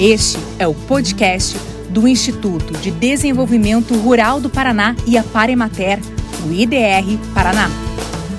Este é o podcast do Instituto de Desenvolvimento Rural do Paraná e a Paremater, o IDR Paraná.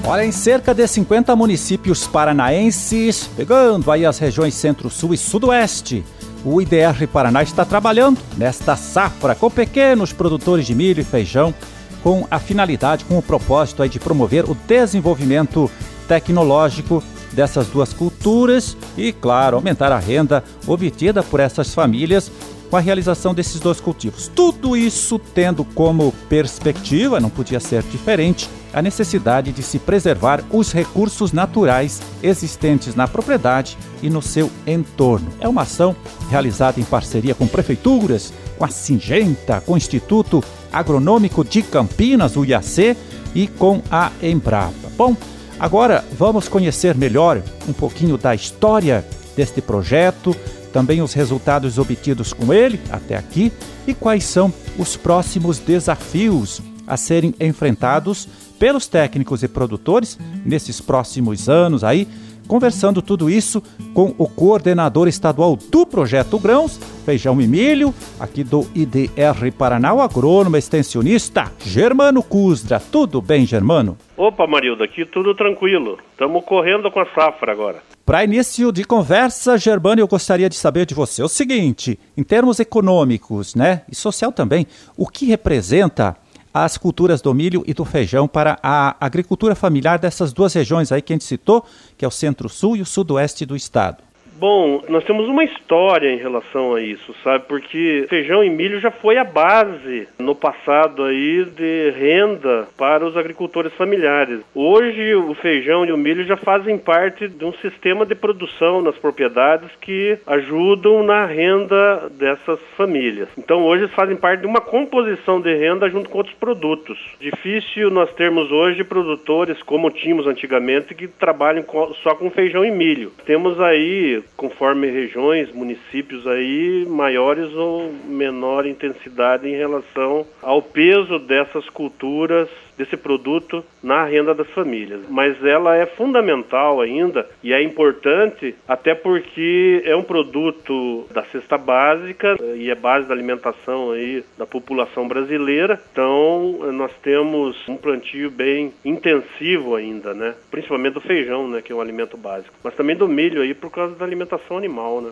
Olha, em cerca de 50 municípios paranaenses, pegando aí as regiões centro-sul e sudoeste, o IDR Paraná está trabalhando nesta safra com pequenos produtores de milho e feijão, com a finalidade, com o propósito de promover o desenvolvimento tecnológico dessas duas culturas e, claro, aumentar a renda obtida por essas famílias com a realização desses dois cultivos. Tudo isso tendo como perspectiva, não podia ser diferente, a necessidade de se preservar os recursos naturais existentes na propriedade e no seu entorno. É uma ação realizada em parceria com prefeituras, com a Singenta, com o Instituto Agronômico de Campinas, o IAC, e com a Embrapa. Bom, agora vamos conhecer melhor um pouquinho da história deste projeto, também os resultados obtidos com ele até aqui e quais são os próximos desafios a serem enfrentados pelos técnicos e produtores nesses próximos anos aí, conversando tudo isso com o coordenador estadual do projeto Grãos, Feijão e Milho, aqui do IDR Paraná, o agrônomo extensionista Germano Cusdra. Tudo bem, Germano? Opa, Marilda, aqui tudo tranquilo. Estamos correndo com a safra agora. Para início de conversa, Germano, eu gostaria de saber de você o seguinte: em termos econômicos, né, e social também, o que representa as culturas do milho e do feijão para a agricultura familiar dessas duas regiões aí que a gente citou, que é o centro-sul e o sudoeste do estado? Bom, nós temos uma história em relação a isso, sabe? Porque feijão e milho já foi a base no passado aí de renda para os agricultores familiares. Hoje o feijão e o milho já fazem parte de um sistema de produção nas propriedades que ajudam na renda dessas famílias. Então hoje eles fazem parte de uma composição de renda junto com outros produtos. Difícil nós termos hoje produtores como tínhamos antigamente que trabalham só com feijão e milho. Temos aí conforme regiões, municípios aí, maiores ou menor intensidade em relação ao peso dessas culturas, desse produto na renda das famílias. Mas ela é fundamental ainda e é importante até porque é um produto da cesta básica e é base da alimentação aí da população brasileira. Então, nós temos um plantio bem intensivo ainda, né? Principalmente do feijão, né, que é um alimento básico, mas também do milho aí por causa da alimentação alimentação animal, né?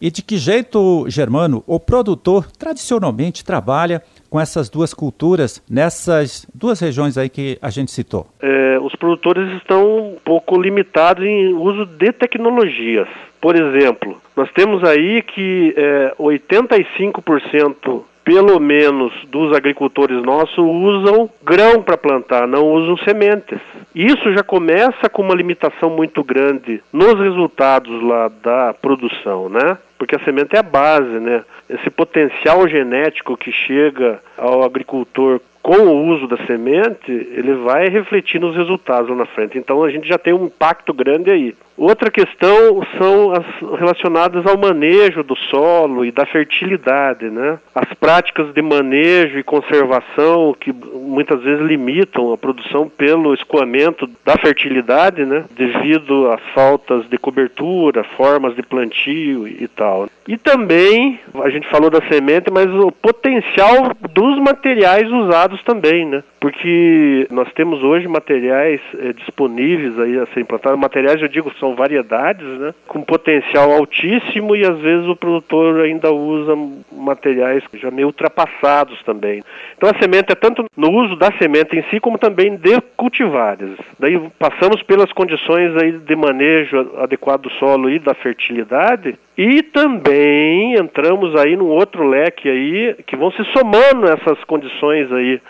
E de que jeito, Germano, o produtor tradicionalmente trabalha com essas duas culturas nessas duas regiões aí que a gente citou? É, os produtores estão um pouco limitados em uso de tecnologias. Por exemplo, nós temos aí que é, 85% pelo menos dos agricultores nossos usam grão para plantar, não usam sementes. Isso já começa com uma limitação muito grande nos resultados lá da produção, né? Porque a semente é a base, né? Esse potencial genético que chega ao agricultor com o uso da semente, ele vai refletir nos resultados lá na frente. Então a gente já tem um impacto grande aí. Outra questão são as relacionadas ao manejo do solo e da fertilidade, né? As práticas de manejo e conservação que muitas vezes limitam a produção pelo escoamento da fertilidade, né? Devido às faltas de cobertura, formas de plantio e tal. E também, a gente falou da semente, mas o potencial dos materiais usados também, né? Porque nós temos hoje materiais é, disponíveis aí a ser implantados. Materiais, eu digo, são variedades, né? Com potencial altíssimo e às vezes o produtor ainda usa materiais já meio ultrapassados também. Então a semente é tanto no uso da semente em si como também de cultivares. Daí passamos pelas condições aí de manejo adequado do solo e da fertilidade e também entramos aí num outro leque aí que vão se somando essas condições aí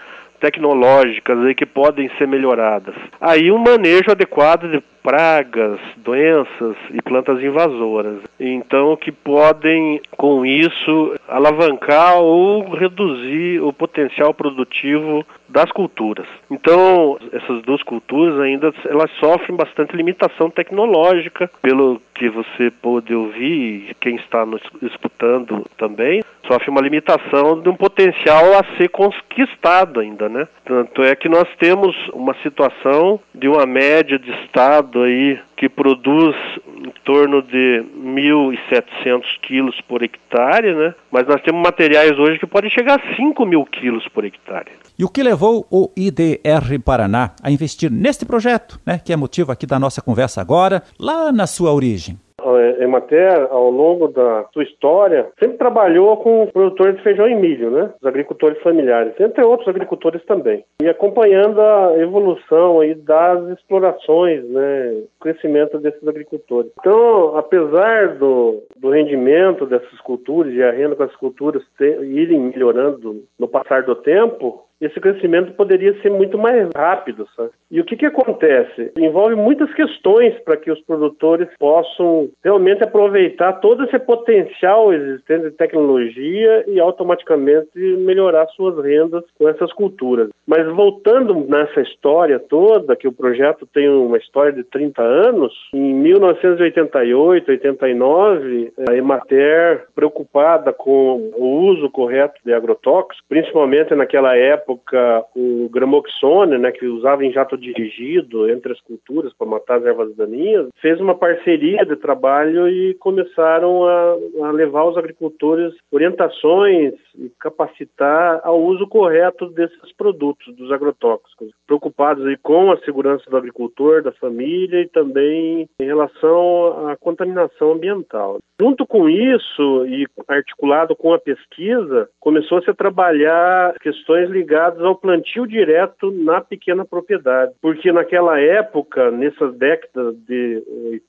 tecnológicas aí que podem ser melhoradas. Aí um manejo adequado de pragas, doenças e plantas invasoras. Então, que podem, com isso, alavancar ou reduzir o potencial produtivo das culturas. Então, essas duas culturas ainda elas sofrem bastante limitação tecnológica, pelo que você pôde ouvir quem está nos escutando também, sofre uma limitação de um potencial a ser conquistado ainda, né? Tanto é que nós temos uma situação de uma média de estado aí que produz em torno de 1.700 quilos por hectare, né? Mas nós temos materiais hoje que podem chegar a 5 mil quilos por hectare. E o que levou o IDR Paraná a investir neste projeto, né, que é motivo aqui da nossa conversa agora, lá na sua origem? A Emater, ao longo da sua história, sempre trabalhou com produtores de feijão e milho, né? Os agricultores familiares, entre outros agricultores também. E acompanhando a evolução aí das explorações, né? O crescimento desses agricultores. Então, apesar do, do rendimento dessas culturas e a renda com as culturas ter, irem melhorando no passar do tempo, esse crescimento poderia ser muito mais rápido. Sabe? E o que, que acontece? Envolve muitas questões para que os produtores possam realmente aproveitar todo esse potencial existente de tecnologia e automaticamente melhorar suas rendas com essas culturas. Mas voltando nessa história toda, que o projeto tem uma história de 30 anos, em 1988, 89, a Emater, preocupada com o uso correto de agrotóxicos, principalmente naquela época, época o gramoxone, né, que usava em jato dirigido entre as culturas para matar as ervas daninhas, fez uma parceria de trabalho e começaram a, a levar os agricultores orientações e capacitar ao uso correto desses produtos, dos agrotóxicos, preocupados aí com a segurança do agricultor, da família e também em relação à contaminação ambiental. Junto com isso e articulado com a pesquisa, começou-se a trabalhar questões ligadas ao plantio direto na pequena propriedade. Porque naquela época, nessas décadas de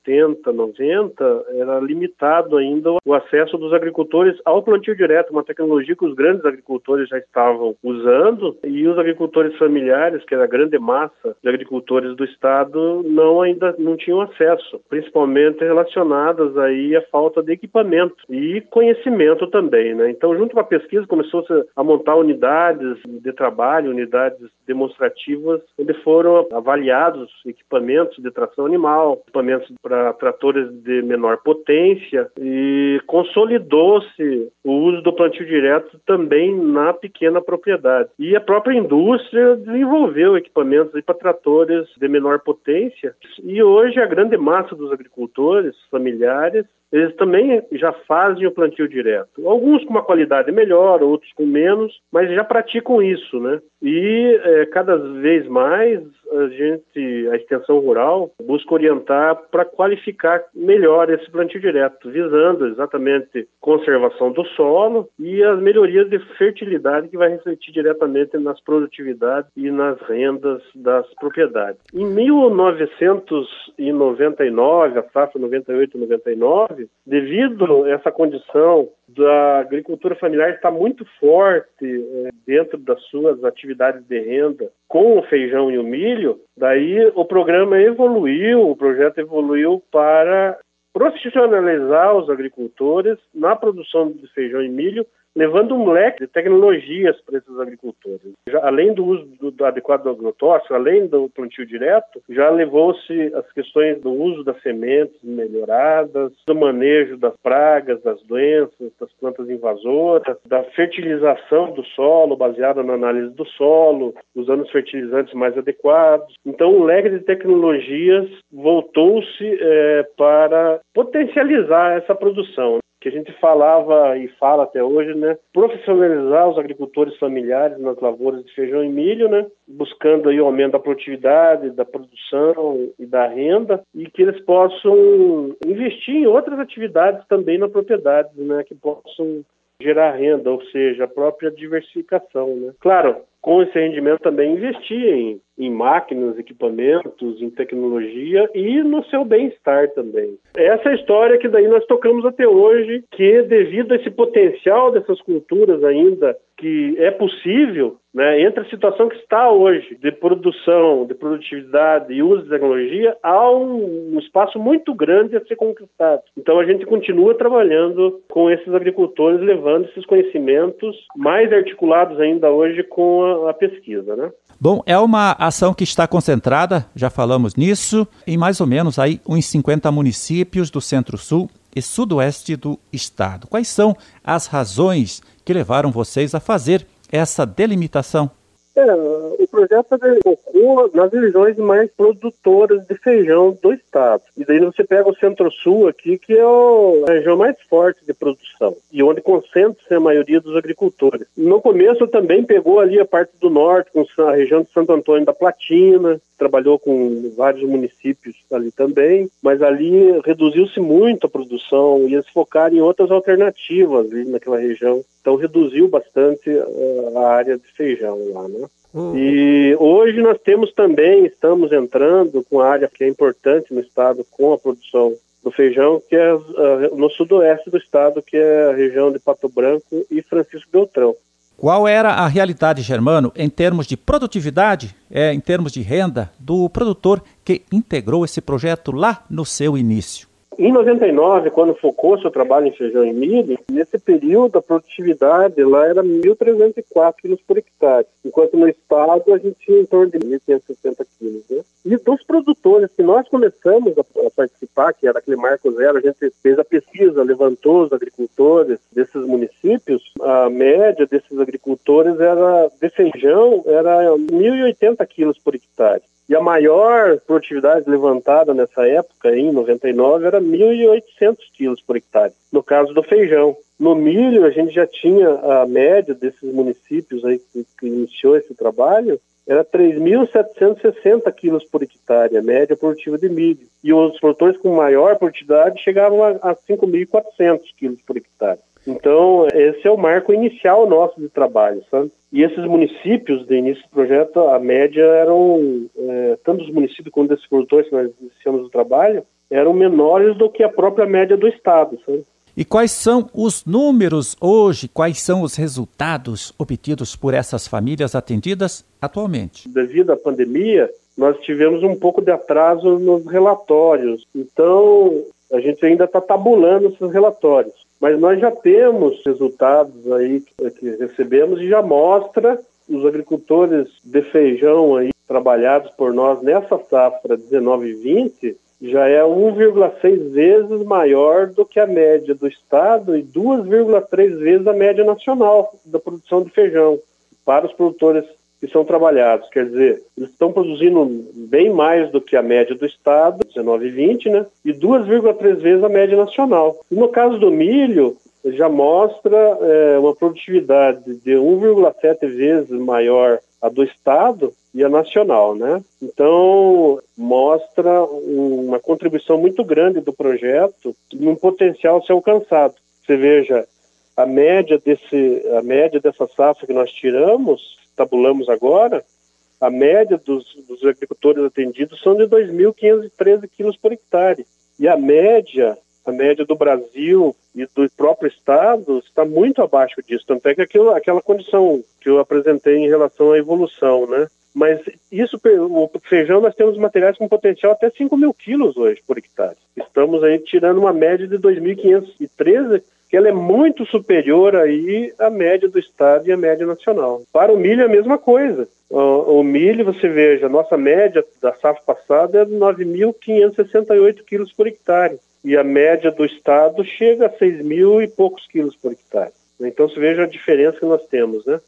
80, 90, era limitado ainda o acesso dos agricultores ao plantio direto, uma tecnologia que os grandes agricultores já estavam usando e os agricultores familiares, que era a grande massa de agricultores do estado, não ainda não tinham acesso, principalmente relacionadas aí à falta de equipamento e conhecimento também, né? Então, junto com a pesquisa, começou a montar unidades de trabalho, unidades demonstrativas, onde foram avaliados equipamentos de tração animal, equipamentos para tratores de menor potência e consolidou-se o uso do plantio direto também na pequena propriedade. E a própria indústria desenvolveu equipamentos para tratores de menor potência e hoje a grande massa dos agricultores familiares eles também já fazem o plantio direto. Alguns com uma qualidade melhor, outros com menos, mas já praticam isso, né? E é, cada vez mais a gente, a extensão rural, busca orientar para qualificar melhor esse plantio direto, visando exatamente conservação do solo e as melhorias de fertilidade que vai refletir diretamente nas produtividades e nas rendas das propriedades. Em 1999, a safra 98-99, devido a essa condição da agricultura familiar está muito forte é, dentro das suas atividades de renda com o feijão e o milho, daí o programa evoluiu, o projeto evoluiu para profissionalizar os agricultores na produção de feijão e milho levando um leque de tecnologias para esses agricultores. Já, além do uso do, do adequado do agrotóxico, além do plantio direto, já levou-se as questões do uso das sementes melhoradas, do manejo das pragas, das doenças, das plantas invasoras, da fertilização do solo, baseada na análise do solo, usando os fertilizantes mais adequados. Então, o leque de tecnologias voltou-se é, para potencializar essa produção que a gente falava e fala até hoje, né? Profissionalizar os agricultores familiares nas lavouras de feijão e milho, né? Buscando aí o aumento da produtividade, da produção e da renda e que eles possam investir em outras atividades também na propriedade, né? Que possam gerar renda, ou seja, a própria diversificação, né? Claro, com esse rendimento também investir em, em máquinas, equipamentos, em tecnologia e no seu bem-estar também. Essa é a história que daí nós tocamos até hoje, que devido a esse potencial dessas culturas ainda que é possível, né, entre a situação que está hoje de produção, de produtividade e uso de tecnologia, há um, um, espaço muito grande a ser conquistado. Então a gente continua trabalhando com esses agricultores, levando esses conhecimentos mais articulados ainda hoje com a, a pesquisa, né? Bom, é uma ação que está concentrada, já falamos nisso, em mais ou menos aí uns 50 municípios do Centro-Sul e Sudoeste do estado. Quais são as razões que levaram vocês a fazer essa delimitação? É, o projeto focou nas regiões mais produtoras de feijão do E daí você pega o Centro-Sul aqui, que é a região mais forte de produção e onde concentra-se a maioria dos agricultores. No começo também pegou ali a parte do norte, com a região de Santo Antônio da Platina, trabalhou com vários municípios ali também, mas ali reduziu-se muito a produção e eles focaram em outras alternativas ali naquela região. Então reduziu bastante uh, a área de feijão lá, né? Uhum. E hoje nós temos também, estamos entrando com a área que é importante no estado com a produção do feijão, que é uh, no sudoeste do estado, que é a região de Pato Branco e Francisco Beltrão. Qual era a realidade, Germano, em termos de produtividade, é, em termos de renda, do produtor que integrou esse projeto lá no seu início? Em 99, quando focou seu trabalho em feijão e milho, nesse período a produtividade lá era 1.304 quilos por hectare, enquanto no estado a gente tinha em torno de 1.560 quilos. Né? E dos produtores que nós começamos a, participar, que era aquele marco zero, a gente fez a pesquisa, levantou os agricultores desses municípios, a média desses agricultores era de feijão era 1.080 quilos por hectare. E a maior produtividade levantada nessa época, em 99, era 1.800 quilos por hectare, no caso do feijão. No milho, a gente já tinha a média desses municípios aí que, que iniciou esse trabalho, era 3.760 quilos por hectare, a média produtiva de milho. E os produtores com maior produtividade chegavam a, a 5.400 quilos por hectare. Então, esse é o marco inicial nosso de trabalho, sabe? E esses municípios, de início do projeto, a média eram, é, tanto os municípios quanto esses produtores que nós iniciamos o trabalho, eram menores do que a própria média do Estado, sabe? E quais são os números hoje, quais são os resultados obtidos por essas famílias atendidas atualmente? Devido à pandemia, nós tivemos um pouco de atraso nos relatórios. Então, a gente ainda está tabulando esses relatórios. Mas nós já temos resultados aí que recebemos e já mostra os agricultores de feijão aí trabalhados por nós nessa safra 19-20 já é 1,6 vezes maior do que a média do estado e 2,3 vezes a média nacional da produção de feijão. Para os produtores que são trabalhados. Quer dizer, eles estão produzindo bem mais do que a média do estado, 19 e 20, né? E 2,3 vezes a média nacional. E no caso do milho, já mostra é, uma produtividade de 1,7 vezes maior a do estado e a nacional, né? Então mostra uma contribuição muito grande do projeto num potencial ser alcançado. Você veja a média desse a média dessa safra que nós tiramos tabulamos agora, a média dos, dos agricultores atendidos são de 2.513 quilos por hectare. E a média, a média do Brasil e do próprio estado está muito abaixo disso. Tanto é que aquilo, aquela condição que eu apresentei em relação à evolução, né? Mas isso, o feijão, nós temos materiais com potencial até 5 mil quilos hoje por hectare. Estamos aí tirando uma média de 2.513 que ela é muito superior aí à média do estado e à média nacional. Para o milho é a mesma coisa. O milho, você veja, a nossa média da safra passada é 9.568 quilos por hectare. E a média do estado chega a 6 mil e poucos quilos por hectare. Então você veja a diferença que nós temos, né?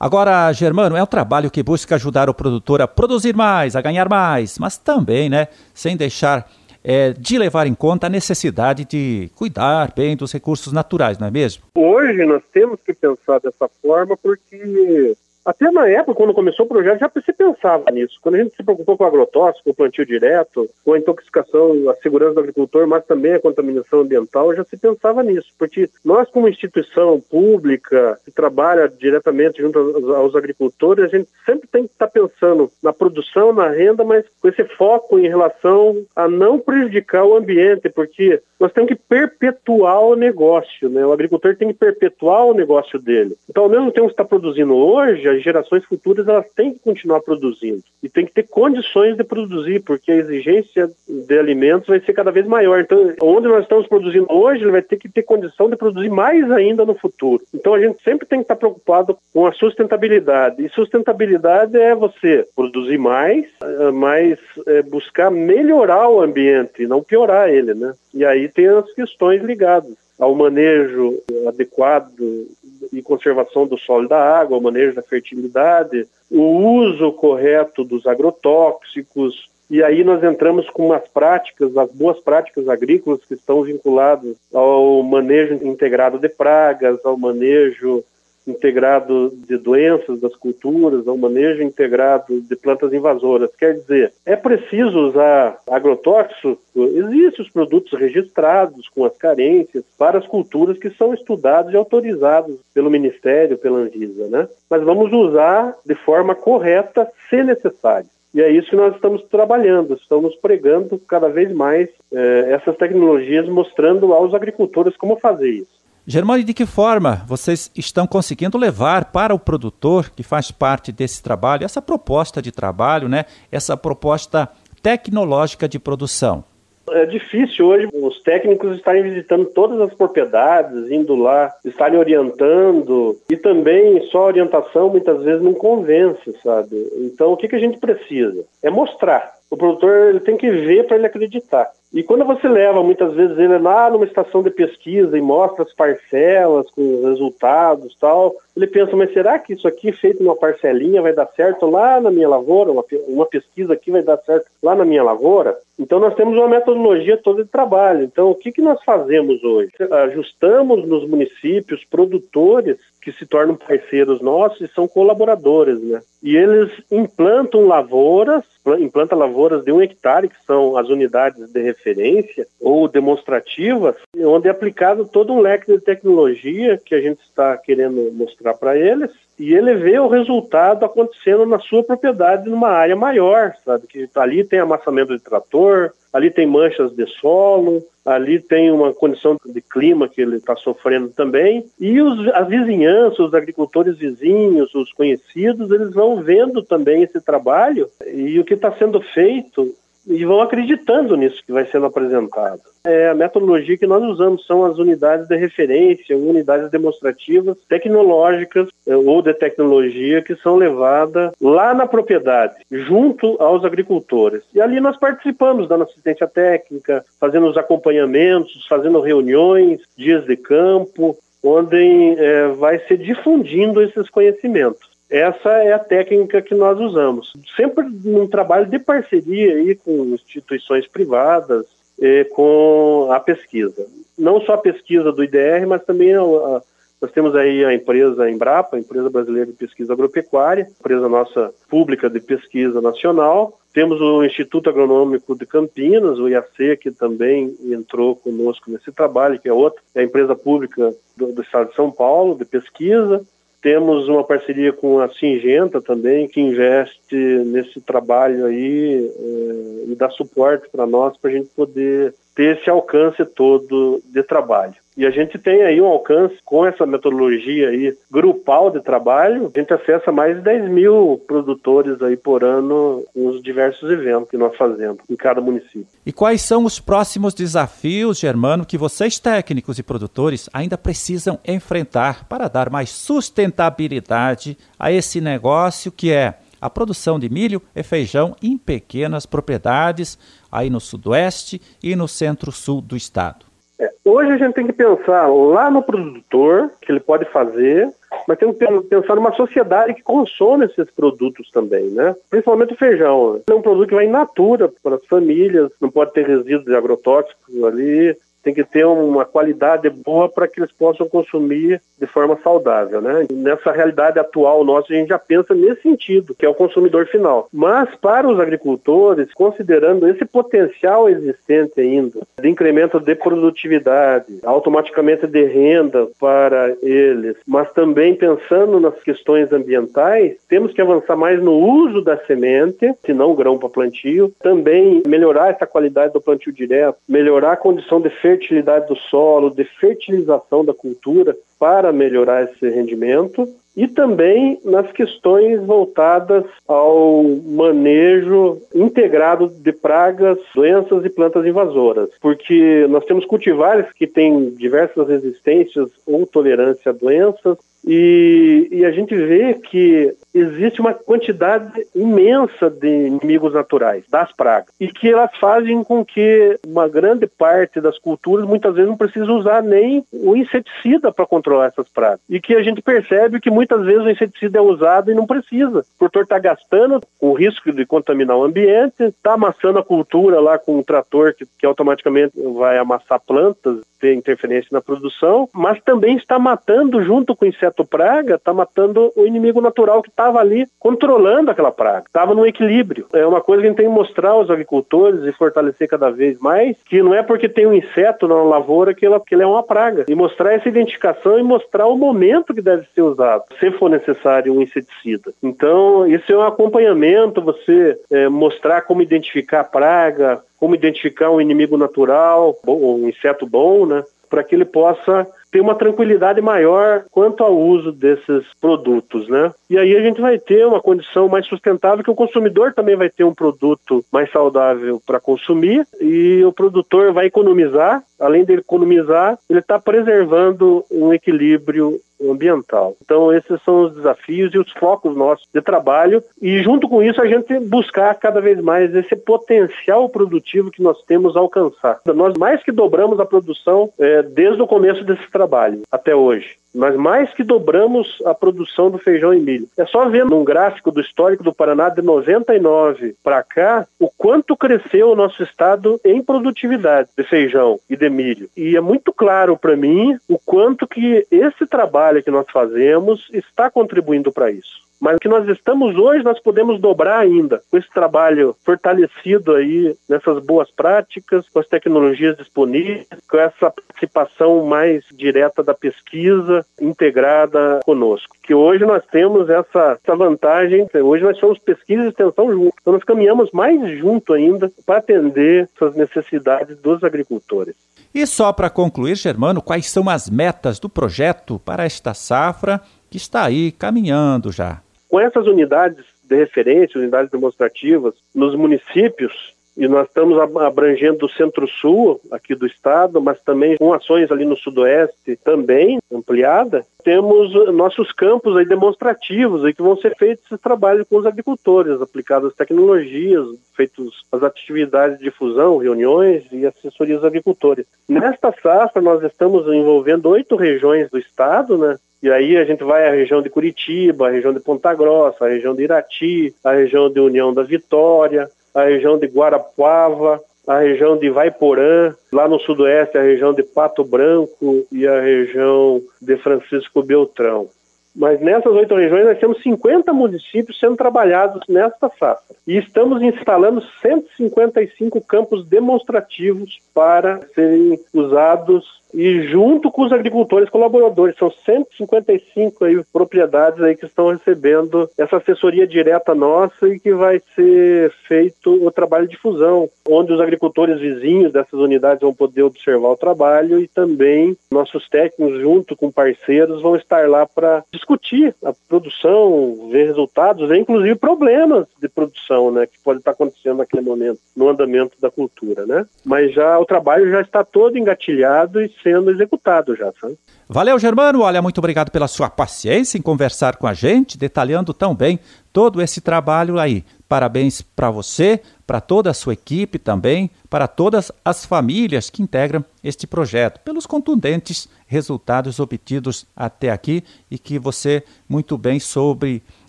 Agora, Germano, é um trabalho que busca ajudar o produtor a produzir mais, a ganhar mais, mas também, né, sem deixar é, de levar em conta a necessidade de cuidar bem dos recursos naturais, não é mesmo? Hoje nós temos que pensar dessa forma porque até na época, quando começou o projeto, já se pensava nisso. Quando a gente se preocupou com o agrotóxico, o plantio direto, com a intoxicação, a segurança do agricultor, mas também a contaminação ambiental, já se pensava nisso. Porque nós, como instituição pública que trabalha diretamente junto aos agricultores, a gente sempre tem que estar pensando na produção, na renda, mas com esse foco em relação a não prejudicar o ambiente, porque nós temos que perpetuar o negócio, né? O agricultor tem que perpetuar o negócio dele. Então, ao mesmo tempo que está produzindo hoje, as gerações futuras elas têm que continuar produzindo e tem que ter condições de produzir, porque a exigência de alimentos vai ser cada vez maior. Então, onde nós estamos produzindo hoje, ele vai ter que ter condição de produzir mais ainda no futuro. Então, a gente sempre tem que estar preocupado com a sustentabilidade. E sustentabilidade é você produzir mais, eh, mas é buscar melhorar o ambiente, não piorar ele, né? E aí tem as questões ligadas ao manejo adequado e conservação do solo e da água, o manejo da fertilidade, o uso correto dos agrotóxicos, e aí nós entramos com as práticas, as boas práticas agrícolas que estão vinculadas ao manejo integrado de pragas, ao manejo integrado de doenças das culturas, ao manejo integrado de plantas invasoras. Quer dizer, é preciso usar agrotóxico, existem os produtos registrados com as carências para as culturas que são estudados e autorizados pelo Ministério, pela Anvisa, né? Mas vamos usar de forma correta, se necessário. E é isso que nós estamos trabalhando, estamos pregando cada vez mais eh, essas tecnologias, mostrando aos agricultores como fazer isso. Germano, de que forma vocês estão conseguindo levar para o produtor que faz parte desse trabalho essa proposta de trabalho, né? Essa proposta tecnológica de produção? É difícil hoje os técnicos estarem visitando todas as propriedades, indo lá, estarem orientando e também só orientação muitas vezes não convence, sabe? Então o que, que a gente precisa? É mostrar. O produtor ele tem que ver para ele acreditar. E quando você leva muitas vezes ele lá numa estação de pesquisa e mostra as parcelas com os resultados tal, ele pensa, mas será que isso aqui feito numa parcelinha vai dar certo lá na minha lavoura? Uma, uma pesquisa aqui vai dar certo lá na minha lavoura? Então nós temos uma metodologia toda de trabalho. Então o que, que nós fazemos hoje? Ajustamos nos municípios produtores que se tornam parceiros nossos e são colaboradores, né? E eles implantam lavouras, implantam lavouras de um hectare, que são as unidades de referência ou demonstrativas, onde é aplicado todo um leque de tecnologia que a gente está querendo mostrar para eles, e ele vê o resultado acontecendo na sua propriedade numa área maior, sabe? Que ali tem amassamento de trator, ali tem manchas de solo, ali tem uma condição de clima que ele está sofrendo também, e os, as vizinhanças, os agricultores vizinhos, os conhecidos, eles vão vendo também esse trabalho e o que está sendo feito e vão acreditando nisso que vai sendo apresentado. É, a metodologia que nós usamos são as unidades de referência, unidades demonstrativas, tecnológicas é, ou de tecnologia que são levadas lá na propriedade, junto aos agricultores. E ali nós participamos dando assistência técnica, fazendo os acompanhamentos, fazendo reuniões, dias de campo, onde é, vai se difundindo esses conhecimentos. Essa é a técnica que nós usamos. Sempre num trabalho de parceria aí com instituições privadas, e com a pesquisa. Não só a pesquisa do IDR, mas também a, a, nós temos aí a empresa Embrapa, a Empresa Brasileira de Pesquisa Agropecuária, empresa nossa pública de pesquisa nacional. Temos o Instituto Agronômico de Campinas, o IAC, que também entrou conosco nesse trabalho, que é outra, é a empresa pública do, do Estado de São Paulo de pesquisa. Temos uma parceria com a Singenta também, que investe nesse trabalho aí é, e dá suporte para nós para a gente poder ter esse alcance todo de trabalho. E a gente tem aí um alcance com essa metodologia aí grupal de trabalho, a gente acessa mais de 10 mil produtores aí por ano nos diversos eventos que nós fazemos em cada município. E quais são os próximos desafios, Germano, que vocês técnicos e produtores ainda precisam enfrentar para dar mais sustentabilidade a esse negócio que é a produção de milho e feijão em pequenas propriedades aí no sudoeste e no centro-sul do estado? É, hoje a gente tem que pensar lá no produtor, que ele pode fazer, mas tem que pensar numa sociedade que consome esses produtos também, né? Principalmente o feijão. É um produto que vai in natura para as famílias, não pode ter resíduos agrotóxicos ali, tem que ter uma qualidade boa para que eles possam consumir de forma saudável, né? nessa realidade atual nossa, a gente já pensa nesse sentido, que é o consumidor final. Mas para os agricultores, considerando esse potencial existente ainda, de incremento de produtividade, automaticamente de renda para eles, mas também pensando nas questões ambientais, temos que avançar mais no uso da semente, se não grão para plantio, também melhorar essa qualidade do plantio direto, melhorar a condição de fertilidade fertilidade do solo, de fertilização da cultura para melhorar esse rendimento e também nas questões voltadas ao manejo integrado de pragas, doenças e plantas invasoras, porque nós temos cultivares que têm diversas resistências ou tolerância a doenças E, e a gente vê que existe uma quantidade imensa de inimigos naturais, das pragas, e que elas fazem com que uma grande parte das culturas muitas vezes não precisa usar nem o inseticida para controlar essas pragas. E que a gente percebe que muitas vezes o inseticida é usado e não precisa. O produtor está gastando com o risco de contaminar o ambiente, está amassando a cultura lá com um trator que, que automaticamente vai amassar plantas, ter interferência na produção, mas também está matando, junto com o inseto praga, está matando o inimigo natural que estava ali controlando aquela praga, estava no equilíbrio. É uma coisa que a gente tem que mostrar aos agricultores e fortalecer cada vez mais, que não é porque tem um inseto na lavoura que, ela, que ele é uma praga. E mostrar essa identificação e mostrar o momento que deve ser usado, se for necessário um inseticida. Então, isso é um acompanhamento, você é, mostrar como identificar a praga, como identificar um inimigo natural, um inseto bom, né? Para que ele possa ter uma tranquilidade maior quanto ao uso desses produtos, né? E aí a gente vai ter uma condição mais sustentável que o consumidor também vai ter um produto mais saudável para consumir e o produtor vai economizar, além de economizar, ele está preservando um equilíbrio ambiental. Então esses são os desafios e os focos nossos de trabalho e junto com isso a gente buscar cada vez mais esse potencial produtivo que nós temos a alcançar. Nós mais que dobramos a produção é, desde o começo desse trabalho até hoje. Nós mais que dobramos a produção do feijão e milho. É só ver num gráfico do histórico do Paraná de 99 para cá o quanto cresceu o nosso estado em produtividade de feijão e de milho. E é muito claro para mim o quanto que esse trabalho que nós fazemos está contribuindo para isso. Mas o que nós estamos hoje, nós podemos dobrar ainda com esse trabalho fortalecido aí nessas boas práticas, com as tecnologias disponíveis, com essa participação mais direta da pesquisa integrada conosco. Que hoje nós temos essa, essa vantagem, hoje nós somos pesquisa e extensão juntos. Então nós caminhamos mais junto ainda para atender essas necessidades dos agricultores. E só para concluir, Germano, quais são as metas do projeto para esta safra que está aí caminhando já? Com essas unidades de referência, unidades demonstrativas, nos municípios, e nós estamos abrangendo o centro-sul aqui do estado, mas também com ações ali no sudoeste também ampliada. Temos nossos campos aí demonstrativos aí que vão ser feitos esse trabalho com os agricultores, aplicadas tecnologias, feitos as atividades de difusão, reuniões e assessorias agricultores. Nesta safra nós estamos envolvendo oito regiões do estado, né? E aí a gente vai à região de Curitiba, a região de Ponta Grossa, a região de Irati, a região de União da Vitória, a região de Guarapuava, a região de Vaiporã, lá no sudoeste a região de Pato Branco e a região de Francisco Beltrão. Mas nessas oito regiões nós temos 50 municípios sendo trabalhados nesta safra. E estamos instalando 155 campos demonstrativos para serem usados e junto com os agricultores colaboradores. São 155 aí, propriedades aí que estão recebendo essa assessoria direta nossa e que vai ser feito o trabalho de fusão, onde os agricultores vizinhos dessas unidades vão poder observar o trabalho e também nossos técnicos, junto com parceiros, vão estar lá para discutir a produção, ver resultados, ver inclusive problemas de produção, né, que pode estar acontecendo naquele momento, no andamento da cultura, né? Mas já o trabalho já está todo engatilhado e sendo executado já, sabe? Valeu, Germano. Olha, muito obrigado pela sua paciência em conversar com a gente, detalhando tão bem todo esse trabalho aí. Parabéns para você, para toda a sua equipe também, para todas as famílias que integram este projeto, pelos contundentes resultados obtidos até aqui e que você muito bem soube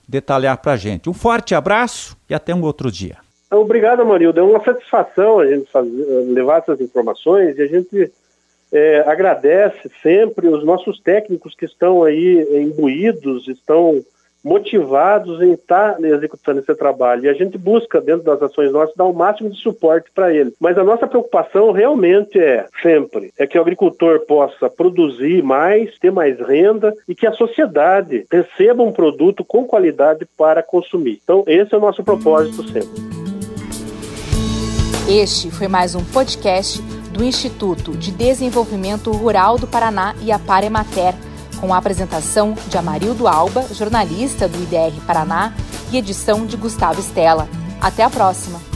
detalhar para a gente. Um forte abraço e até um outro dia. Obrigado, Marilda. É uma satisfação a gente fazer, levar essas informações e a gente é, agradece sempre os nossos técnicos que estão aí imbuídos, estão motivados em estar executando esse trabalho. E a gente busca, dentro das ações nossas, dar o máximo de suporte para ele. Mas a nossa preocupação realmente é, sempre, é que o agricultor possa produzir mais, ter mais renda e que a sociedade receba um produto com qualidade para consumir. Então, esse é o nosso propósito sempre. Este foi mais um podcast do Instituto de Desenvolvimento Rural do Paraná e a Paremater, com a apresentação de Amarildo Alba, jornalista do IDR Paraná, e edição de Gustavo Estela. Até a próxima!